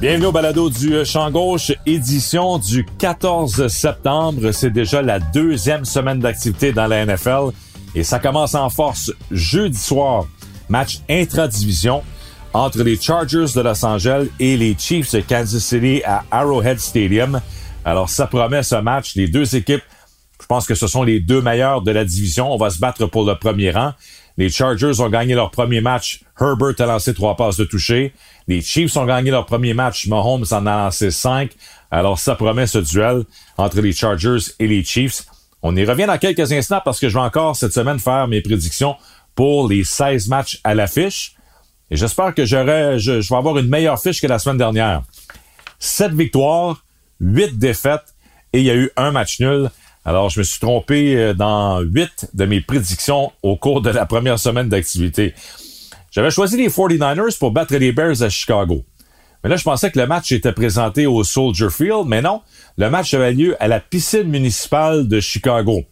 Bienvenue au balado du Champ Gauche, édition du 14 septembre. C'est déjà la deuxième semaine d'activité dans la NFL et ça commence en force jeudi soir. Match intra-division entre les Chargers de Los Angeles et les Chiefs de Kansas City à Arrowhead Stadium. Alors ça promet ce match. Les deux équipes, je pense que ce sont les deux meilleurs de la division. On va se battre pour le premier rang. Les Chargers ont gagné leur premier match. Herbert a lancé trois passes de toucher. Les Chiefs ont gagné leur premier match. Mahomes en a lancé cinq. Alors, ça promet ce duel entre les Chargers et les Chiefs. On y revient dans quelques instants parce que je vais encore cette semaine faire mes prédictions pour les 16 matchs à l'affiche. Et j'espère que j'aurai, je, je vais avoir une meilleure fiche que la semaine dernière. Sept victoires, huit défaites et il y a eu un match nul. Alors, je me suis trompé euh, dans huit de mes prédictions au cours de la première semaine d'activité. J'avais choisi les 49ers pour battre les Bears à Chicago. Mais là, je pensais que le match était présenté au Soldier Field, mais non, le match avait lieu à la piscine municipale de Chicago.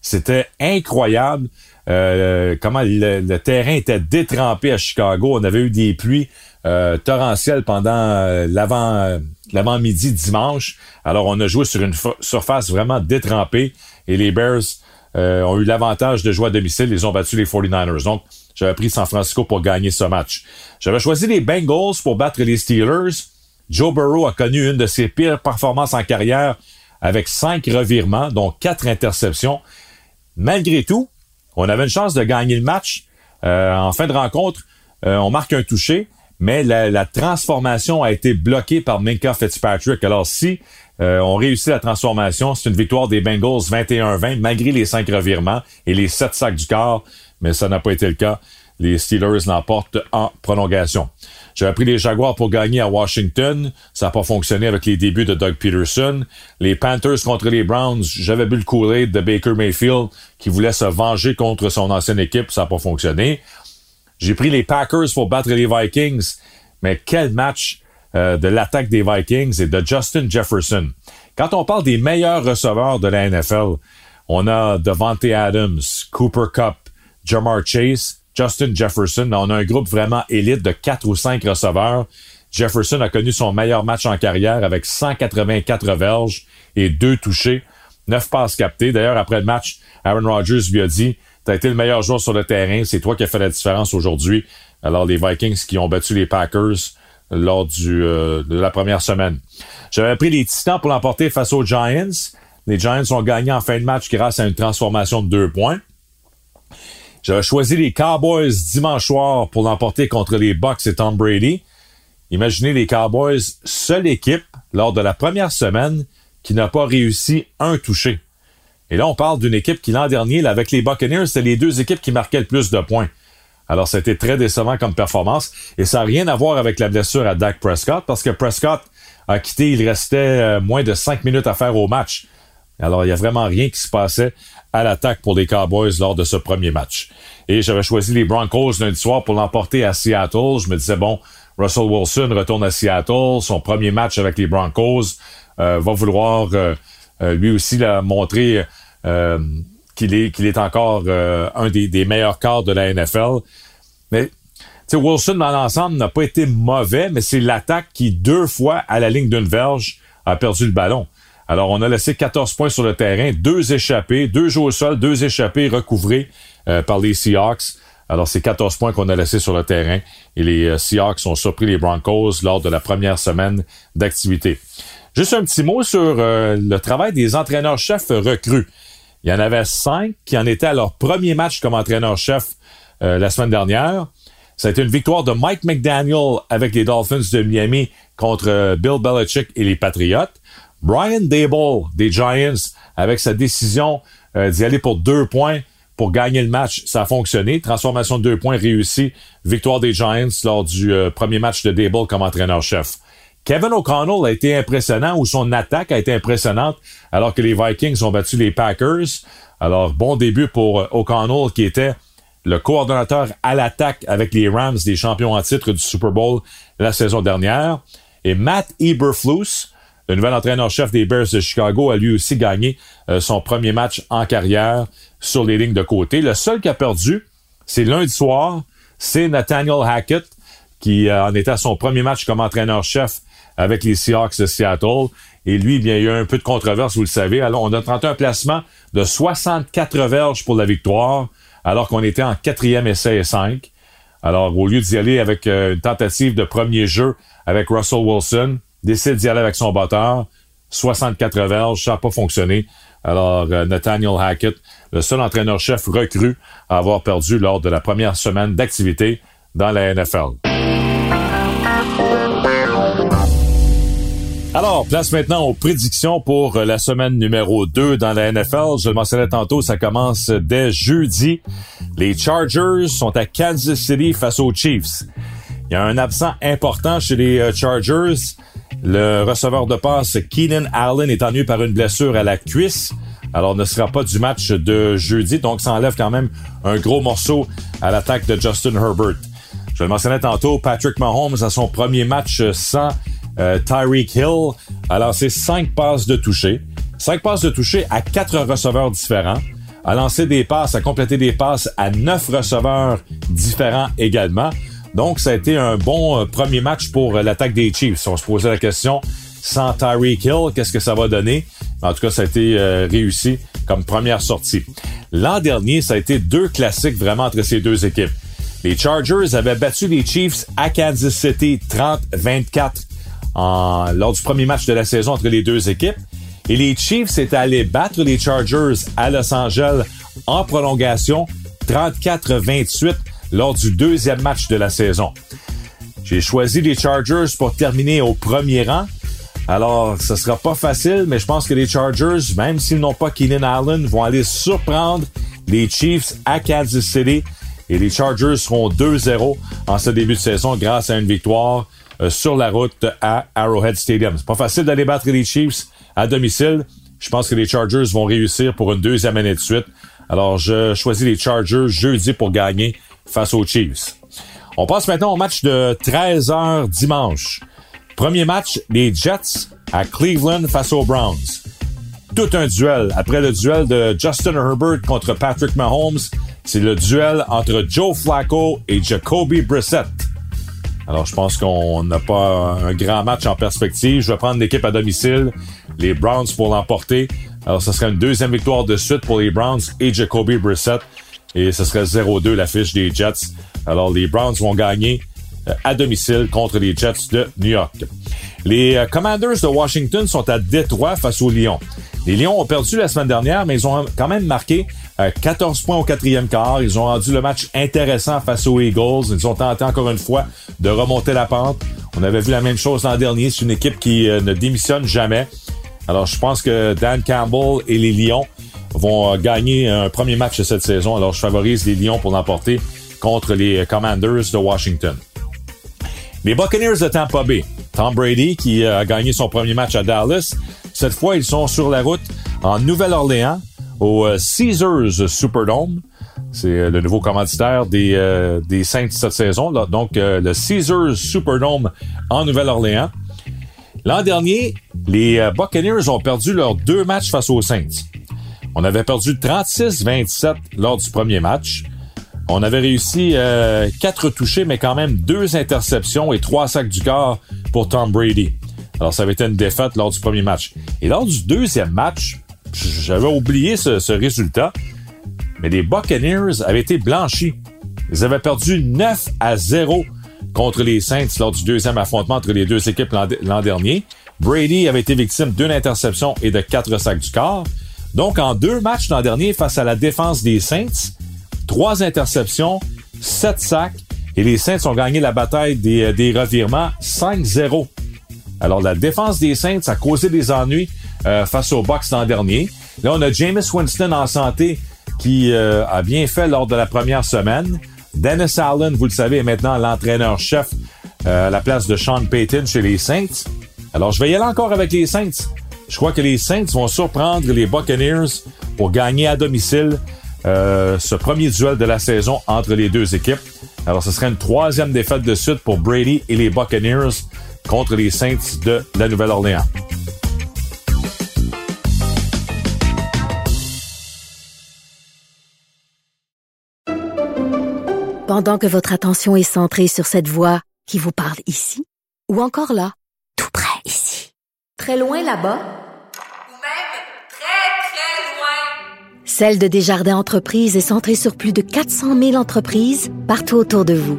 C'était incroyable euh, comment le, terrain était détrempé à Chicago. On avait eu des pluies euh, torrentielles pendant euh, l'avant l'avant-midi dimanche. Alors, on a joué sur une surface vraiment détrempée et les Bears euh, ont eu l'avantage de jouer à domicile. Ils ont battu les 49ers. Donc, j'avais pris San Francisco pour gagner ce match. J'avais choisi les Bengals pour battre les Steelers. Joe Burrow a connu une de ses pires performances en carrière avec cinq revirements, dont quatre interceptions. Malgré tout, on avait une chance de gagner le match. Euh, en fin de rencontre, euh, on marque un touché mais la, transformation a été bloquée par Minka Fitzpatrick. Alors si euh, on réussit la transformation, c'est une victoire des Bengals 21-20 malgré les cinq revirements et les sept sacs du corps, mais ça n'a pas été le cas. Les Steelers l'emportent en prolongation. J'avais pris les Jaguars pour gagner à Washington. Ça n'a pas fonctionné avec les débuts de Doug Peterson. Les Panthers contre les Browns, j'avais bu le courrier de Baker Mayfield qui voulait se venger contre son ancienne équipe. Ça n'a pas fonctionné. J'ai pris les Packers pour battre les Vikings, mais quel match euh, de l'attaque des Vikings et de Justin Jefferson. Quand on parle des meilleurs receveurs de la NFL, on a Devante Adams, Cooper Cup, Jamar Chase, Justin Jefferson. On a un groupe vraiment élite de quatre ou cinq receveurs. Jefferson a connu son meilleur match en carrière avec 184 verges et deux touchés, neuf passes captées. D'ailleurs, après le match, Aaron Rodgers lui a dit tu as été le meilleur joueur sur le terrain. C'est toi qui as fait la différence aujourd'hui. Alors, les Vikings qui ont battu les Packers lors euh, de la première semaine. J'avais pris les Titans pour l'emporter face aux Giants. Les Giants ont gagné en fin de match grâce à une transformation de deux points. J'avais choisi les Cowboys dimanche soir pour l'emporter contre les Bucks et Tom Brady. Imaginez les Cowboys, seule équipe lors de la première semaine qui n'a pas réussi un touché. Et là, on parle d'une équipe qui, l'an dernier, avec les Buccaneers, c'était les deux équipes qui marquaient le plus de points. Alors, c'était très décevant comme performance. Et ça n'a rien à voir avec la blessure à Dak Prescott, parce que Prescott a quitté, il restait euh, moins de cinq minutes à faire au match. Alors, il n'y a vraiment rien qui se passait à l'attaque pour les Cowboys lors de ce premier match. Et j'avais choisi les Broncos lundi soir pour l'emporter à Seattle. Je me disais, bon, Russell Wilson retourne à Seattle. Son premier match avec les Broncos euh, va vouloir... Euh, lui aussi l'a montré euh, qu'il est encore euh, un des, meilleurs quarts de la NFL. Mais Wilson dans l'ensemble n'a pas été mauvais, mais c'est l'attaque qui deux fois à la ligne d'une verge a perdu le ballon. Alors on a laissé 14 points sur le terrain, deux échappés, deux jeux au sol, deux échappés recouvrés par les Seahawks. Alors, c'est 14 points qu'on a laissés sur le terrain et les euh, Seahawks ont surpris les Broncos lors de la première semaine d'activité. Juste un petit mot sur euh, le travail des entraîneurs-chefs recrues. Il y en avait cinq qui en étaient à leur premier match comme entraîneur-chef euh, la semaine dernière. Ça a été une victoire de Mike McDaniel avec les Dolphins de Miami contre Bill Belichick et les Patriots. Brian Dable des Giants avec sa décision d'y aller pour deux points pour gagner le match. Ça a fonctionné. Transformation de deux points réussie. Victoire des Giants lors du euh, premier match de Dable comme entraîneur-chef. Kevin O'Connell a été impressionnant ou son attaque a été impressionnante alors que les Vikings ont battu les Packers. Alors, bon début pour euh, O'Connell qui était le coordonnateur à l'attaque avec les Rams des champions en titre du Super Bowl la saison dernière. Et Matt Eberflus, le nouvel entraîneur-chef des Bears de Chicago, a lui aussi gagné euh, son premier match en carrière sur les lignes de côté. Le seul qui a perdu, c'est lundi soir, c'est Nathaniel Hackett, qui euh, en était à son premier match comme entraîneur-chef avec les Seahawks de Seattle. Et lui, bien, il y a eu un peu de controverse, vous le savez. Alors, on a tenté un placement de 64 verges pour la victoire, alors qu'on était en quatrième essai et 5. Alors, au lieu d'y aller avec euh, une tentative de premier jeu avec Russell Wilson, décide d'y aller avec son batteur. 64 verges, ça n'a pas fonctionné. Alors, euh, Nathaniel Hackett, le seul entraîneur-chef recru à avoir perdu lors de la première semaine d'activité dans la NFL. Alors, place maintenant aux prédictions pour la semaine numéro 2 dans la NFL. Je le mentionnais tantôt, ça commence dès jeudi. Les Chargers sont à Kansas City face aux Chiefs. Il y a un absent important chez les euh, Chargers. Le receveur de passe Keenan Allen est ennuyé par une blessure à la cuisse. Alors, ne sera pas du match de jeudi, donc ça enlève quand même un gros morceau à l'attaque de Justin Herbert. Je le mentionnais tantôt, Patrick Mahomes a son premier match sans euh, Tyreek Hill a lancé cinq passes de toucher. Cinq passes de toucher à quatre receveurs différents. A lancé des passes, a complété des passes à neuf receveurs différents également. Donc, ça a été un bon euh, premier match pour euh, l'attaque des Chiefs. On se posait la question, sans Tyreek Hill, qu'est-ce que ça va donner? En tout cas, ça a été euh, réussi comme première sortie. L'an dernier, ça a été deux classiques vraiment entre ces deux équipes. Les Chargers avaient battu les Chiefs à Kansas City 30-24 lors du premier match de la saison entre les deux équipes. Et les Chiefs étaient allés battre les Chargers à Los Angeles en prolongation 34-28 lors du deuxième match de la saison. J'ai choisi les Chargers pour terminer au premier rang. Alors, ce sera pas facile, mais je pense que les Chargers, même s'ils n'ont pas Keenan Allen, vont aller surprendre les Chiefs à Kansas City. Et les Chargers seront 2-0 en ce début de saison grâce à une victoire sur la route à Arrowhead Stadium. C'est pas facile d'aller battre les Chiefs à domicile. Je pense que les Chargers vont réussir pour une deuxième année de suite. Alors, je choisis les Chargers jeudi pour gagner face aux Chiefs. On passe maintenant au match de 13 h dimanche. Premier match, les Jets à Cleveland face aux Browns. Tout un duel. Après le duel de Justin Herbert contre Patrick Mahomes, c'est le duel entre Joe Flacco et Jacoby Brissett. Alors, je pense qu'on n'a pas un grand match en perspective. Je vais prendre l'équipe à domicile, les Browns pour l'emporter. Alors, ce serait une deuxième victoire de suite pour les Browns et Jacoby Brissett et ce serait 0-2 l'affiche des Jets. Alors les Browns vont gagner euh, à domicile contre les Jets de New York. Les euh, Commanders de Washington sont à Détroit face aux Lions. Les Lions ont perdu la semaine dernière, mais ils ont quand même marqué 14 euh, points au quatrième quart. Ils ont rendu le match intéressant face aux Eagles. Ils ont tenté encore une fois de remonter la pente. On avait vu la même chose l'an dernier. C'est une équipe qui ne démissionne jamais. Alors, je pense que Dan Campbell et les Lions vont euh, gagner un premier match de cette saison. Alors, je favorise les Lions pour l'emporter contre les Commanders de Washington. Les Buccaneers de Tampa Bay. Tom Brady, qui euh, a gagné son premier match à Dallas. Cette fois, ils sont sur la route en Nouvelle-Orléans au euh, Caesars Superdome. C'est le nouveau commanditaire des, des Saints cette saison. Donc, le Caesars Superdome en Nouvelle-Orléans. L'an dernier, les Buccaneers ont perdu leurs deux matchs face aux Saints. On avait perdu 36-27 lors du premier match. On avait réussi euh, quatre touchés, mais quand même deux interceptions et trois sacs du corps pour Tom Brady. Alors, ça avait été une défaite lors du premier match. Et lors du deuxième match, j'avais oublié ce, résultat, mais les Buccaneers avaient été blanchis Ils avaient perdu 9 à 0 contre les Saints lors du deuxième affrontement entre les deux équipes l'an l'an dernier. Brady avait été victime d'une interception et de quatre sacs du corps. Donc, en deux matchs l'an dernier face à la défense des Saints, trois interceptions, sept sacs, et les Saints ont gagné la bataille des, euh, des revirements 5-0. Alors, la défense des Saints a causé des ennuis euh, face aux Bucks l'an dernier. Là, on a Jameis Winston en santé qui euh, a bien fait lors de la première semaine. Dennis Allen, vous le savez, est maintenant l'entraîneur-chef euh, à la place de Sean Payton chez les Saints. Alors, je vais y aller encore avec les Saints. Je crois que les Saints vont surprendre les Buccaneers pour gagner à domicile ce premier duel de la saison entre les deux équipes. Alors, ce serait une troisième défaite de suite pour Brady et les Buccaneers contre les Saints de la Nouvelle-Orléans. Pendant que votre attention est centrée sur cette voix qui vous parle ici, ou encore là, tout près ici, très loin là-bas, Ou même très, très loin. Celle de Desjardins Entreprises est centrée sur plus de 400 000 entreprises partout autour de vous.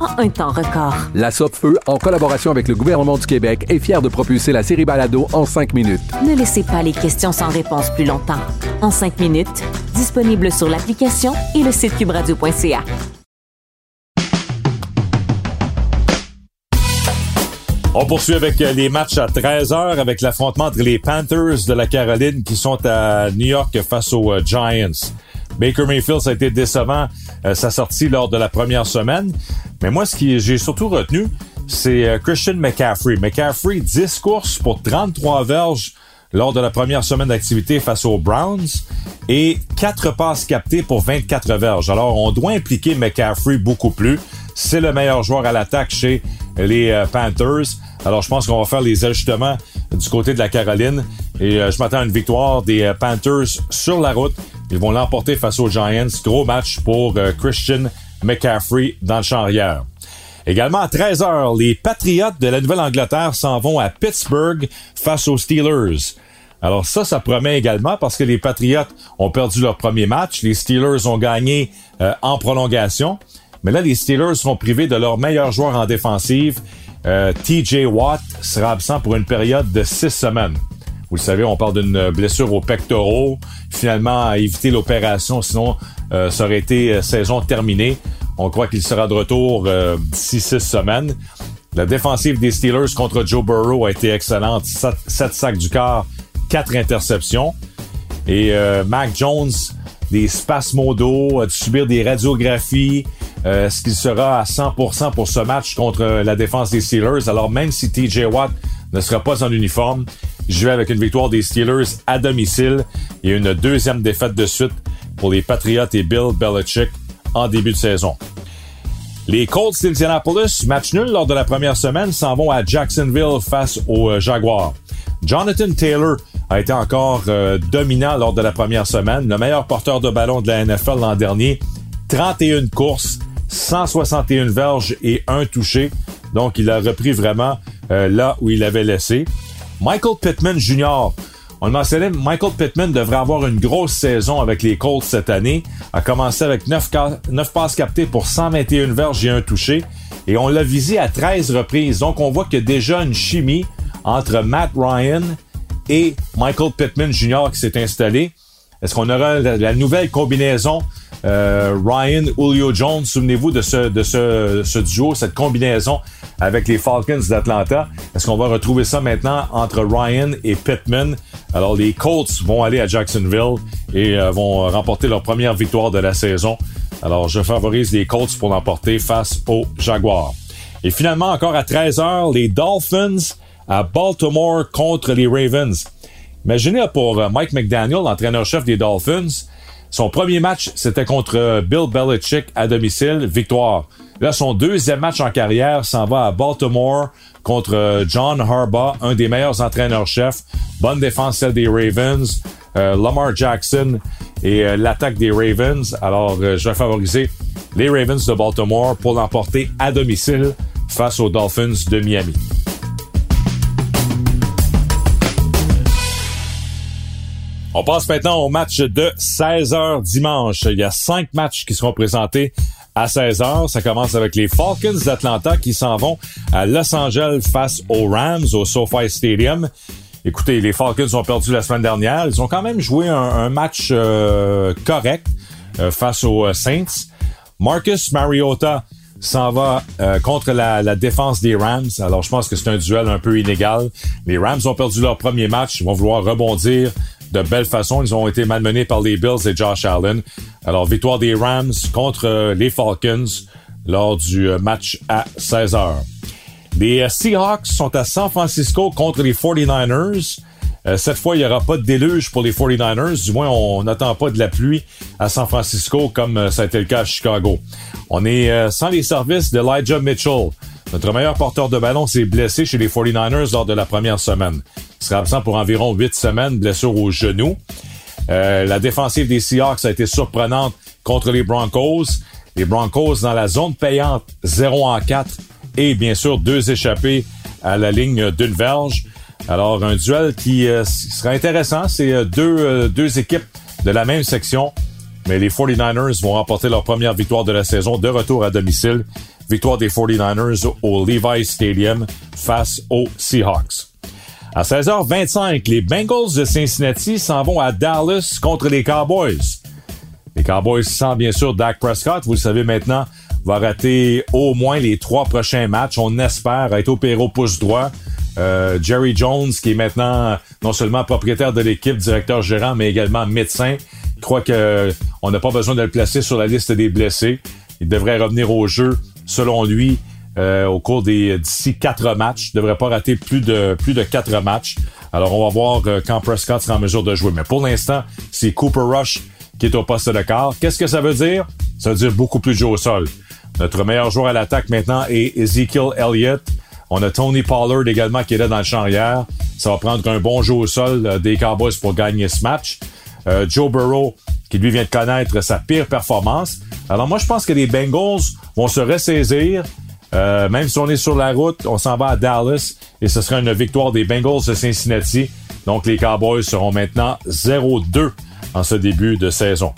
en un temps record. La Feu, en collaboration avec le gouvernement du Québec, est fière de propulser la série Balado en cinq minutes. Ne laissez pas les questions sans réponse plus longtemps. En cinq minutes, disponible sur l'application et le site cubradio.ca. On poursuit avec euh, les matchs à 13h avec l'affrontement entre les Panthers de la Caroline qui sont à New York face aux euh, Giants. Baker Mayfield, ça a été décevant euh, sa sortie lors de la première semaine. Mais moi, ce qui j'ai surtout retenu, c'est euh, Christian McCaffrey. McCaffrey, 10 courses pour 33 verges lors de la première semaine d'activité face aux Browns et 4 passes captées pour 24 verges. Alors, on doit impliquer McCaffrey beaucoup plus. C'est le meilleur joueur à l'attaque chez les euh, Panthers. Alors, je pense qu'on va faire les ajustements du côté de la Caroline. Et euh, je m'attends à une victoire des Panthers sur la route. Ils vont l'emporter face aux Giants. Gros match pour euh, Christian McCaffrey dans le champ arrière. Également à 13h, les Patriots de la Nouvelle-Angleterre s'en vont à Pittsburgh face aux Steelers. Alors ça, ça promet également parce que les Patriots ont perdu leur premier match. Les Steelers ont gagné euh, en prolongation. Mais là, les Steelers seront privés de leur meilleur joueur en défensive. Euh, TJ Watt sera absent pour une période de six semaines. Vous le savez, on parle d'une blessure aux pectoraux. Finalement, éviter l'opération, sinon euh, ça aurait été euh, saison terminée. On croit qu'il sera de retour euh, six semaines. La défensive des Steelers contre Joe Burrow a été excellente. 7 sacs du corps, 4 interceptions. Et euh, Mac Jones, des spasmodos, a dû subir des radiographies. Euh, Est-ce qu'il sera à 100% pour ce match contre euh, la défense des Steelers? Alors même si TJ Watt ne sera pas en uniforme, je avec une victoire des Steelers à domicile et une deuxième défaite de suite pour les Patriots et Bill Belichick en début de saison. Les Colts d'Indianapolis, match nul lors de la première semaine, s'en vont à Jacksonville face aux euh, Jaguars. Jonathan Taylor a été encore euh, dominant lors de la première semaine, le meilleur porteur de ballon de la NFL l'an dernier. 31 courses, 161 verges et un touché. Donc, il a repris vraiment euh, là où il avait laissé. Michael Pittman Jr., on le mentionnait, Michael Pittman devrait avoir une grosse saison avec les Colts cette année. A commencé avec 9, ca- 9 passes captées pour 121 verges et un touché. Et on l'a visé à 13 reprises. Donc on voit qu'il y a déjà une chimie entre Matt Ryan et Michael Pittman Jr. qui s'est installée. Est-ce qu'on aura la, nouvelle combinaison euh, Ryan Julio Jones? Souvenez-vous de ce, de ce, ce duo, cette combinaison avec les Falcons d'Atlanta. Est-ce qu'on va retrouver ça maintenant entre Ryan et Pittman? Alors les Colts vont aller à Jacksonville et euh, vont remporter leur première victoire de la saison. Alors je favorise les Colts pour l'emporter face aux Jaguars. Et finalement, encore à 13h, les Dolphins à Baltimore contre les Ravens. Imaginez pour euh, Mike McDaniel, l'entraîneur-chef des Dolphins, son premier match, c'était contre euh, Bill Belichick à domicile, victoire. Là, son deuxième match en carrière s'en va à Baltimore contre euh, John Harbaugh, un des meilleurs entraîneurs-chefs. Bonne défense, celle des Ravens. Lamar Jackson et l'attaque des Ravens. Alors, je vais favoriser les Ravens de Baltimore pour l'emporter à domicile face aux Dolphins de Miami. On passe maintenant au match de 16h dimanche. Il y a cinq matchs qui seront présentés à 16h. Ça commence avec les Falcons d'Atlanta qui s'en vont à Los Angeles face aux Rams au SoFi Stadium. Écoutez, les Falcons ont perdu la semaine dernière. Ils ont quand même joué un, match euh, correct euh, face aux euh, Saints. Marcus Mariota s'en va contre la, la, défense des Rams. Alors, je pense que c'est un duel un peu inégal. Les Rams ont perdu leur premier match. Ils vont vouloir rebondir de belle façon. Ils ont été malmenés par les Bills et Josh Allen. Alors, victoire des Rams contre euh, les Falcons lors du euh, match à 16 h Les euh, Seahawks sont à San Francisco contre les 49ers. cette fois, il n'y aura pas de déluge pour les 49ers. Du moins, on n'attend pas de la pluie à San Francisco comme ça a été le cas à Chicago. On est sans les services d'Elijah Mitchell. Notre meilleur porteur de ballon s'est blessé chez les 49ers lors de la première semaine. Sera absent pour environ huit semaines, blessure au genou. Euh, la défensive des Seahawks a été surprenante contre les Broncos. Les Broncos dans la zone payante 0 en 4 et bien sûr deux échappés à la ligne d'une verge. Alors un duel qui euh, sera intéressant. C'est euh, deux, deux équipes de la même section. Mais les 49ers vont remporter leur première victoire de la saison de retour à domicile. Victoire des 49ers au Levi Stadium face aux Seahawks. À 16h25, les Bengals de Cincinnati s'en vont à Dallas contre les Cowboys. Les Cowboys sans bien sûr Dak Prescott, vous le savez maintenant, va rater au moins les trois prochains matchs. On espère être au pouce droit. Euh, Jerry Jones, qui est maintenant non seulement propriétaire de l'équipe, directeur gérant, mais également médecin, croit que on n'a pas besoin de le placer sur la liste des blessés. Il devrait revenir au jeu, selon lui, euh, au cours des d'ici quatre matchs. Il devrait pas rater plus de plus de quatre matchs. Alors on va voir euh, quand Prescott sera en mesure de jouer. Mais pour l'instant, c'est Cooper Rush qui est au poste de quart. Qu'est-ce que ça veut dire? Ça veut dire beaucoup plus de jeu au sol. Notre meilleur joueur à l'attaque maintenant est Ezekiel Elliott. On a Tony Pollard également qui est là dans le champ arrière. Ça va prendre un bon jeu au sol euh, des Cowboys pour gagner ce match. Joe Burrow, qui lui vient de connaître sa pire performance. Alors moi, je pense que les Bengals vont se ressaisir. Euh, même si on est sur la route, on s'en va à Dallas et ce sera une victoire des Bengals de Cincinnati. Donc les Cowboys seront maintenant 0-2 en ce début de saison.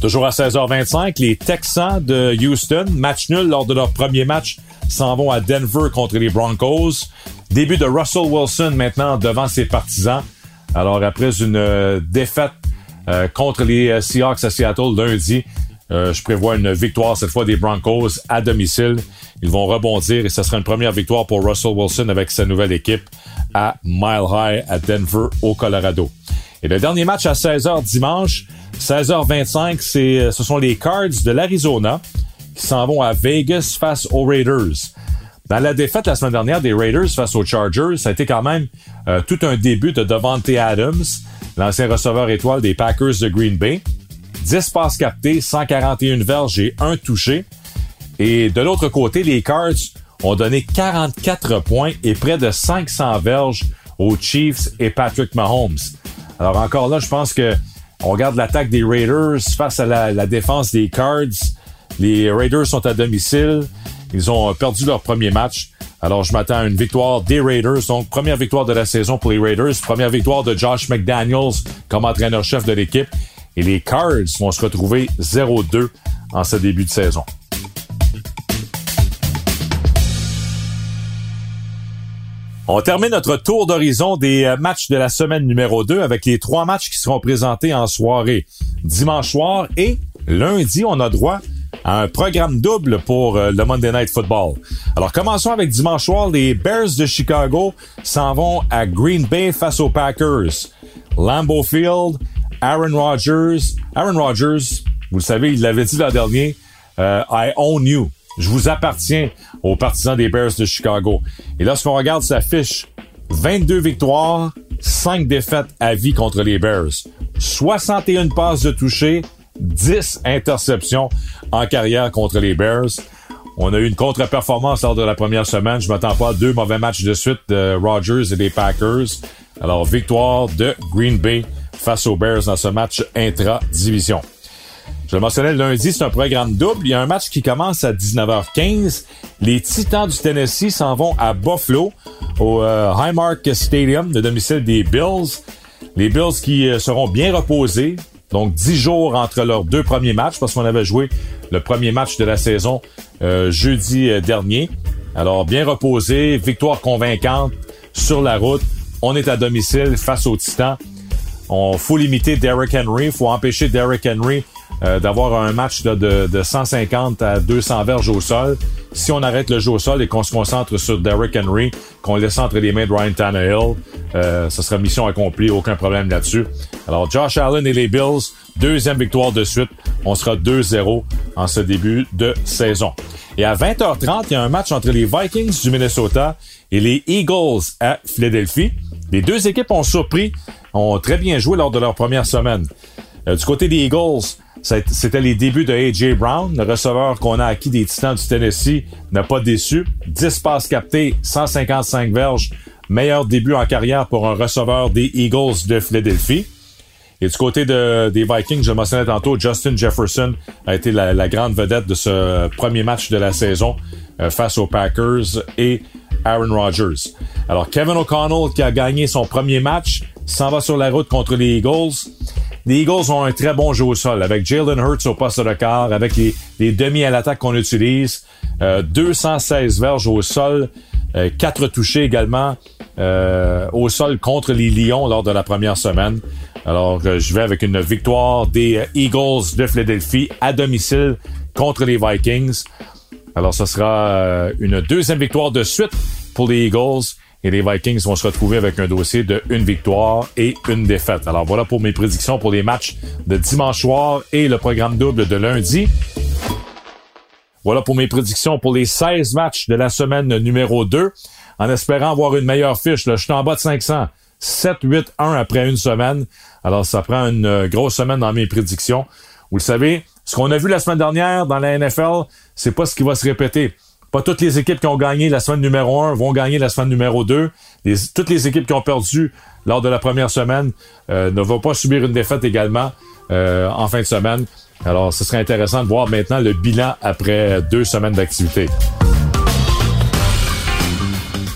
Toujours à 16h25, les Texans de Houston, match nul lors de leur premier match, s'en vont à Denver contre les Broncos. Début de Russell Wilson maintenant devant ses partisans. Alors après une euh, défaite euh, contre les euh, Seahawks à Seattle lundi. Euh, je prévois une victoire cette fois des Broncos à domicile. Ils vont rebondir et ce sera une première victoire pour Russell Wilson avec sa nouvelle équipe à Mile High à Denver au Colorado. Et le dernier match à 16h dimanche, 16h25, c'est, ce sont les Cards de l'Arizona qui s'en vont à Vegas face aux Raiders. Dans la défaite la semaine dernière des Raiders face aux Chargers, ça a été quand même tout un début de Devante Adams l'ancien receveur étoile des Packers de Green Bay. 10 passes captées, 141 verges et un touché. Et de l'autre côté, les Cards ont donné 44 points et près de 500 verges aux Chiefs et Patrick Mahomes. Alors encore là, je pense que on regarde l'attaque des Raiders face à la, la, défense des Cards. Les Raiders sont à domicile. Ils ont perdu leur premier match. Alors, je m'attends à une victoire des Raiders. Donc, première victoire de la saison pour les Raiders. Première victoire de Josh McDaniels comme entraîneur-chef de l'équipe. Et les Cards vont se retrouver 0-2 en ce début de saison. On termine notre tour d'horizon des euh, matchs de la semaine numéro 2 avec les trois matchs qui seront présentés en soirée. Dimanche soir et lundi, on a droit un programme double pour euh, le Monday Night Football. Alors commençons avec dimanche soir. Les Bears de Chicago s'en vont à Green Bay face aux Packers. Lambeau Field, Aaron Rodgers. Aaron Rodgers, vous le savez, il l'avait dit l'an dernier, euh, I own you. Je vous appartiens aux partisans des Bears de Chicago. Et lorsqu'on regarde sa fiche, 22 victoires, 5 défaites à vie contre les Bears. 61 passes de toucher, 10 interceptions en carrière contre les Bears. On a eu une contre-performance lors de la première semaine. Je m'attends pas à deux mauvais matchs de suite de Rodgers et des Packers. Alors, victoire de Green Bay face aux Bears dans ce match intra-division. Je le mentionnais lundi, c'est un programme double. Il y a un match qui commence à 19h15. Les Titans du Tennessee s'en vont à Buffalo, au euh, Highmark Stadium, le domicile des Bills. Les Bills qui euh, seront bien reposés, donc 10 jours entre leurs deux premiers matchs, parce qu'on avait joué le premier match de la saison euh, jeudi dernier. Alors, bien reposés, victoire convaincante sur la route. On est à domicile face aux Titans. On faut limiter Derrick Henry, faut empêcher Derrick Henry euh, d'avoir un match de, de, 150 à 200 verges au sol. Si on arrête le jeu au sol et qu'on se concentre sur Derrick Henry, qu'on laisse entre les mains de Ryan Tannehill, euh, ce sera mission accomplie, aucun problème là-dessus. Alors Josh Allen et les Bills, deuxième victoire de suite. On sera 2-0 en ce début de saison. Et à 20h30, il y a un match entre les Vikings du Minnesota et les Eagles à Philadelphie. Les deux équipes ont surpris, ont très bien joué lors de leur première semaine. Euh, du côté des Eagles, c'était les débuts de A.J. Brown, le receveur qu'on a acquis des Titans du Tennessee, n'a pas déçu. 10 passes captées, 155 verges, meilleur début en carrière pour un receveur des Eagles de Philadelphie. Et du côté de, des Vikings, je mentionnais tantôt, Justin Jefferson a été la, grande vedette de ce premier match de la saison euh, face aux Packers et Aaron Rodgers. Alors Kevin O'Connell qui a gagné son premier match s'en va sur la route contre les Eagles. Les Eagles ont un très bon jeu au sol avec Jalen Hurts au poste de quart, avec les, demi à l'attaque qu'on utilise. 216 euh, verges au sol, euh, 4 touchés également euh, au sol contre les Lions lors de la première semaine. Alors, euh, je vais avec une victoire des Eagles de Philadelphie à domicile contre les Vikings. Alors, ce sera une deuxième victoire de suite pour les Eagles et les Vikings vont se retrouver avec un dossier de une victoire et une défaite. Alors voilà pour mes prédictions pour les matchs de dimanche soir et le programme double de lundi. Voilà pour mes prédictions pour les 16 matchs de la semaine numéro 2. En espérant avoir une meilleure fiche, là, je suis en bas de 500. 7-8-1 après une semaine. Alors ça prend une grosse semaine dans mes prédictions. Vous le savez, ce qu'on a vu la semaine dernière dans la NFL, c'est pas ce qui va se répéter. Pas toutes les équipes qui ont gagné la semaine numéro 1 vont gagner la semaine numéro 2. toutes les équipes qui ont perdu lors de la première semaine euh, ne vont pas subir une défaite également euh, en fin de semaine. Alors, ce serait intéressant de voir maintenant le bilan après deux semaines d'activité.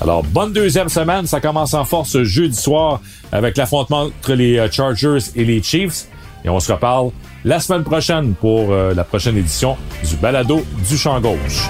Alors, bonne deuxième semaine. Ça commence en force jeudi soir avec l'affrontement entre les euh, Chargers et les Chiefs. Et on se reparle la semaine prochaine pour la prochaine édition du Balado du Champ Gauche.